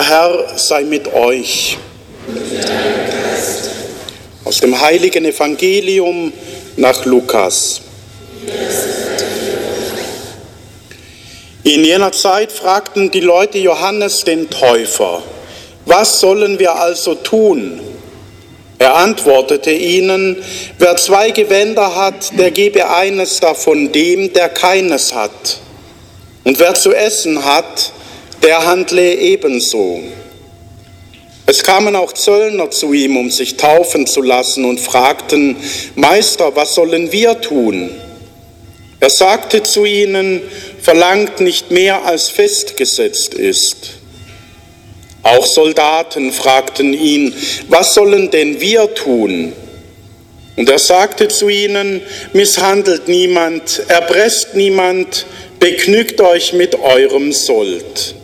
Der Herr sei mit euch. Aus dem heiligen Evangelium nach Lukas. In jener Zeit fragten die Leute Johannes den Täufer, was sollen wir also tun? Er antwortete ihnen, wer zwei Gewänder hat, der gebe eines davon dem, der keines hat. Und wer zu essen hat, der handle ebenso. Es kamen auch Zöllner zu ihm, um sich taufen zu lassen und fragten, Meister, was sollen wir tun? Er sagte zu ihnen, verlangt nicht mehr als festgesetzt ist. Auch Soldaten fragten ihn, was sollen denn wir tun? Und er sagte zu ihnen, misshandelt niemand, erpresst niemand, begnügt euch mit eurem Sold.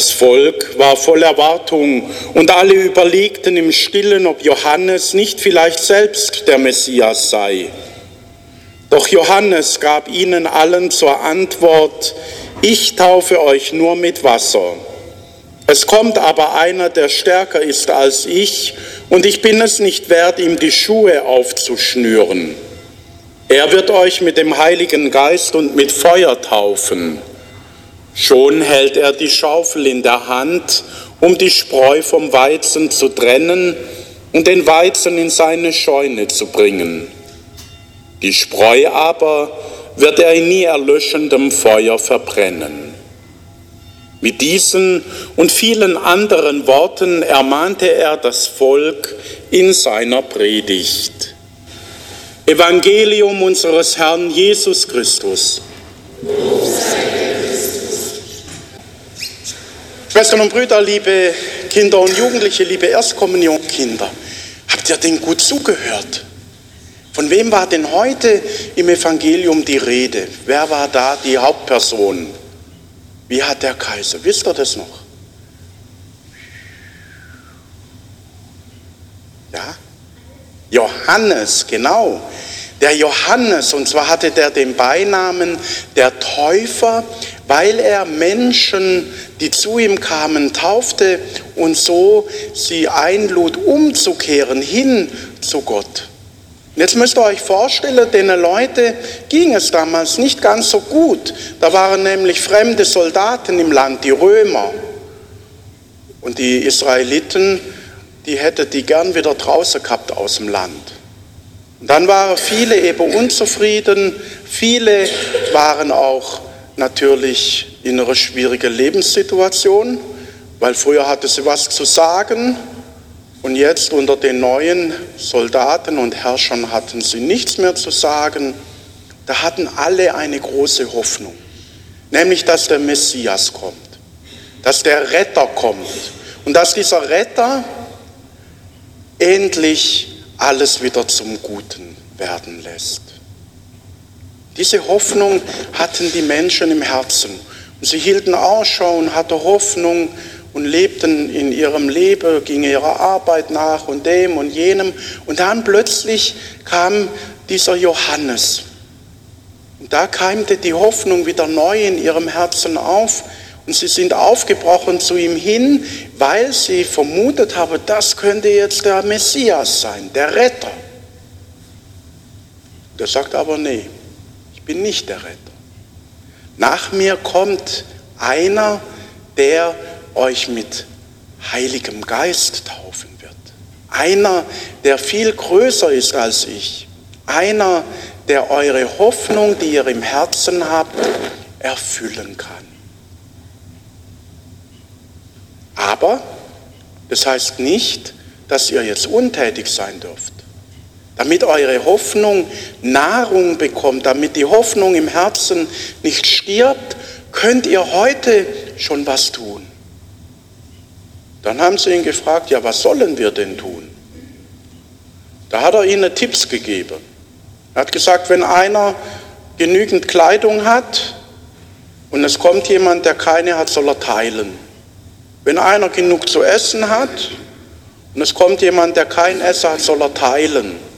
Das Volk war voll Erwartung und alle überlegten im stillen, ob Johannes nicht vielleicht selbst der Messias sei. Doch Johannes gab ihnen allen zur Antwort, ich taufe euch nur mit Wasser. Es kommt aber einer, der stärker ist als ich, und ich bin es nicht wert, ihm die Schuhe aufzuschnüren. Er wird euch mit dem Heiligen Geist und mit Feuer taufen. Schon hält er die Schaufel in der Hand, um die Spreu vom Weizen zu trennen und den Weizen in seine Scheune zu bringen. Die Spreu aber wird er in nie erlöschendem Feuer verbrennen. Mit diesen und vielen anderen Worten ermahnte er das Volk in seiner Predigt. Evangelium unseres Herrn Jesus Christus. Schwestern und Brüder, liebe Kinder und Jugendliche, liebe Erstkommunionkinder, habt ihr denn gut zugehört? Von wem war denn heute im Evangelium die Rede? Wer war da die Hauptperson? Wie hat der Kaiser? Wisst ihr das noch? Ja? Johannes, genau. Der Johannes, und zwar hatte der den Beinamen der Täufer, weil er Menschen, die zu ihm kamen, taufte und so sie einlud, umzukehren hin zu Gott. Jetzt müsst ihr euch vorstellen, den Leute ging es damals nicht ganz so gut. Da waren nämlich fremde Soldaten im Land, die Römer. Und die Israeliten, die hätten die gern wieder draußen gehabt aus dem Land. Und dann waren viele eben unzufrieden, viele waren auch natürlich in einer schwierigen Lebenssituation, weil früher hatte sie was zu sagen und jetzt unter den neuen Soldaten und Herrschern hatten sie nichts mehr zu sagen. Da hatten alle eine große Hoffnung, nämlich dass der Messias kommt, dass der Retter kommt und dass dieser Retter endlich alles wieder zum Guten werden lässt. Diese Hoffnung hatten die Menschen im Herzen. Und sie hielten Ausschau und hatten Hoffnung und lebten in ihrem Leben, gingen ihrer Arbeit nach und dem und jenem. Und dann plötzlich kam dieser Johannes. Und da keimte die Hoffnung wieder neu in ihrem Herzen auf. Und sie sind aufgebrochen zu ihm hin, weil sie vermutet haben, das könnte jetzt der Messias sein, der Retter. Der sagt aber, nee, ich bin nicht der Retter. Nach mir kommt einer, der euch mit Heiligem Geist taufen wird. Einer, der viel größer ist als ich. Einer, der eure Hoffnung, die ihr im Herzen habt, erfüllen kann. Aber das heißt nicht, dass ihr jetzt untätig sein dürft. Damit eure Hoffnung Nahrung bekommt, damit die Hoffnung im Herzen nicht stirbt, könnt ihr heute schon was tun. Dann haben sie ihn gefragt, ja, was sollen wir denn tun? Da hat er ihnen Tipps gegeben. Er hat gesagt, wenn einer genügend Kleidung hat und es kommt jemand, der keine hat, soll er teilen. Wenn einer genug zu essen hat und es kommt jemand, der kein Essen hat, soll er teilen.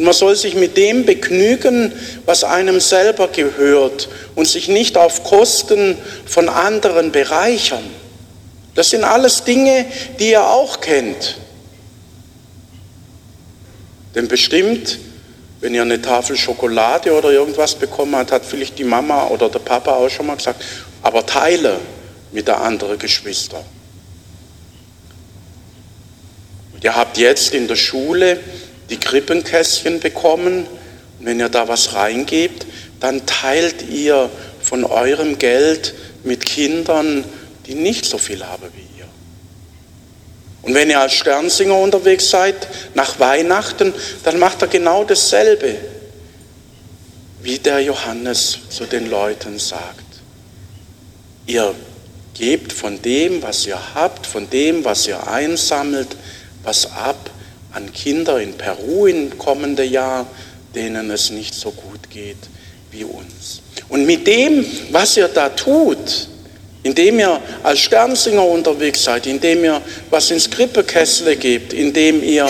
Und man soll sich mit dem begnügen, was einem selber gehört und sich nicht auf Kosten von anderen bereichern. Das sind alles Dinge, die ihr auch kennt. Denn bestimmt, wenn ihr eine Tafel Schokolade oder irgendwas bekommen habt, hat vielleicht die Mama oder der Papa auch schon mal gesagt, aber teile mit der anderen Geschwister. Und ihr habt jetzt in der Schule die Krippenkästchen bekommen. Und wenn ihr da was reingebt, dann teilt ihr von eurem Geld mit Kindern, die nicht so viel haben wie ihr. Und wenn ihr als Sternsinger unterwegs seid, nach Weihnachten, dann macht er genau dasselbe, wie der Johannes zu den Leuten sagt. Ihr gebt von dem, was ihr habt, von dem, was ihr einsammelt, was ab an Kinder in Peru im kommenden Jahr, denen es nicht so gut geht wie uns. Und mit dem, was ihr da tut, indem ihr als Sternsinger unterwegs seid, indem ihr was ins Krippekessel gebt, indem ihr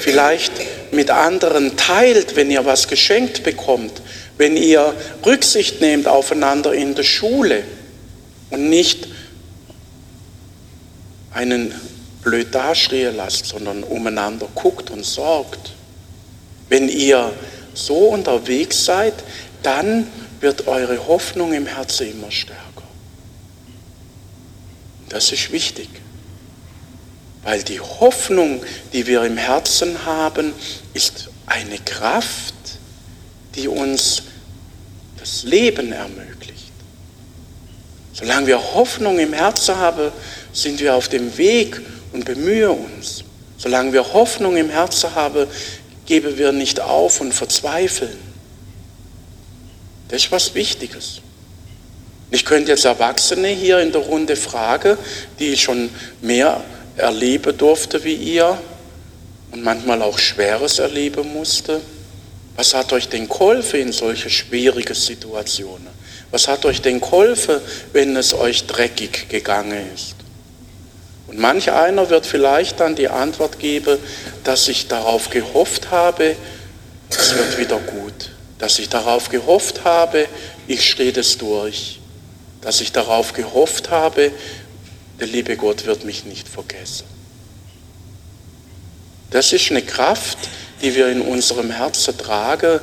vielleicht mit anderen teilt, wenn ihr was geschenkt bekommt, wenn ihr Rücksicht nehmt aufeinander in der Schule und nicht einen blöd dastehen lasst, sondern umeinander guckt und sorgt. Wenn ihr so unterwegs seid, dann wird eure Hoffnung im Herzen immer stärker. Das ist wichtig, weil die Hoffnung, die wir im Herzen haben, ist eine Kraft, die uns das Leben ermöglicht. Solange wir Hoffnung im Herzen haben, sind wir auf dem Weg und bemühe uns. Solange wir Hoffnung im Herzen haben, geben wir nicht auf und verzweifeln. Das ist was Wichtiges. Ich könnte jetzt Erwachsene hier in der Runde fragen, die schon mehr erleben durfte wie ihr und manchmal auch Schweres erleben musste. Was hat euch denn geholfen in solche schwierige Situationen? Was hat euch denn geholfen, wenn es euch dreckig gegangen ist? Und manch einer wird vielleicht dann die Antwort geben, dass ich darauf gehofft habe, es wird wieder gut. Dass ich darauf gehofft habe, ich stehe das durch. Dass ich darauf gehofft habe, der liebe Gott wird mich nicht vergessen. Das ist eine Kraft, die wir in unserem Herzen tragen,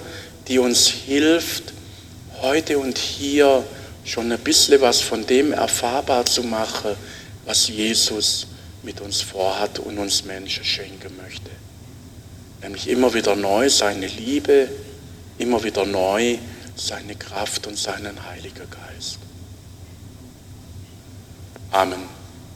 die uns hilft, heute und hier schon ein bisschen was von dem erfahrbar zu machen, was Jesus mit uns vorhat und uns Menschen schenken möchte. Nämlich immer wieder neu seine Liebe, immer wieder neu seine Kraft und seinen Heiligen Geist. Amen.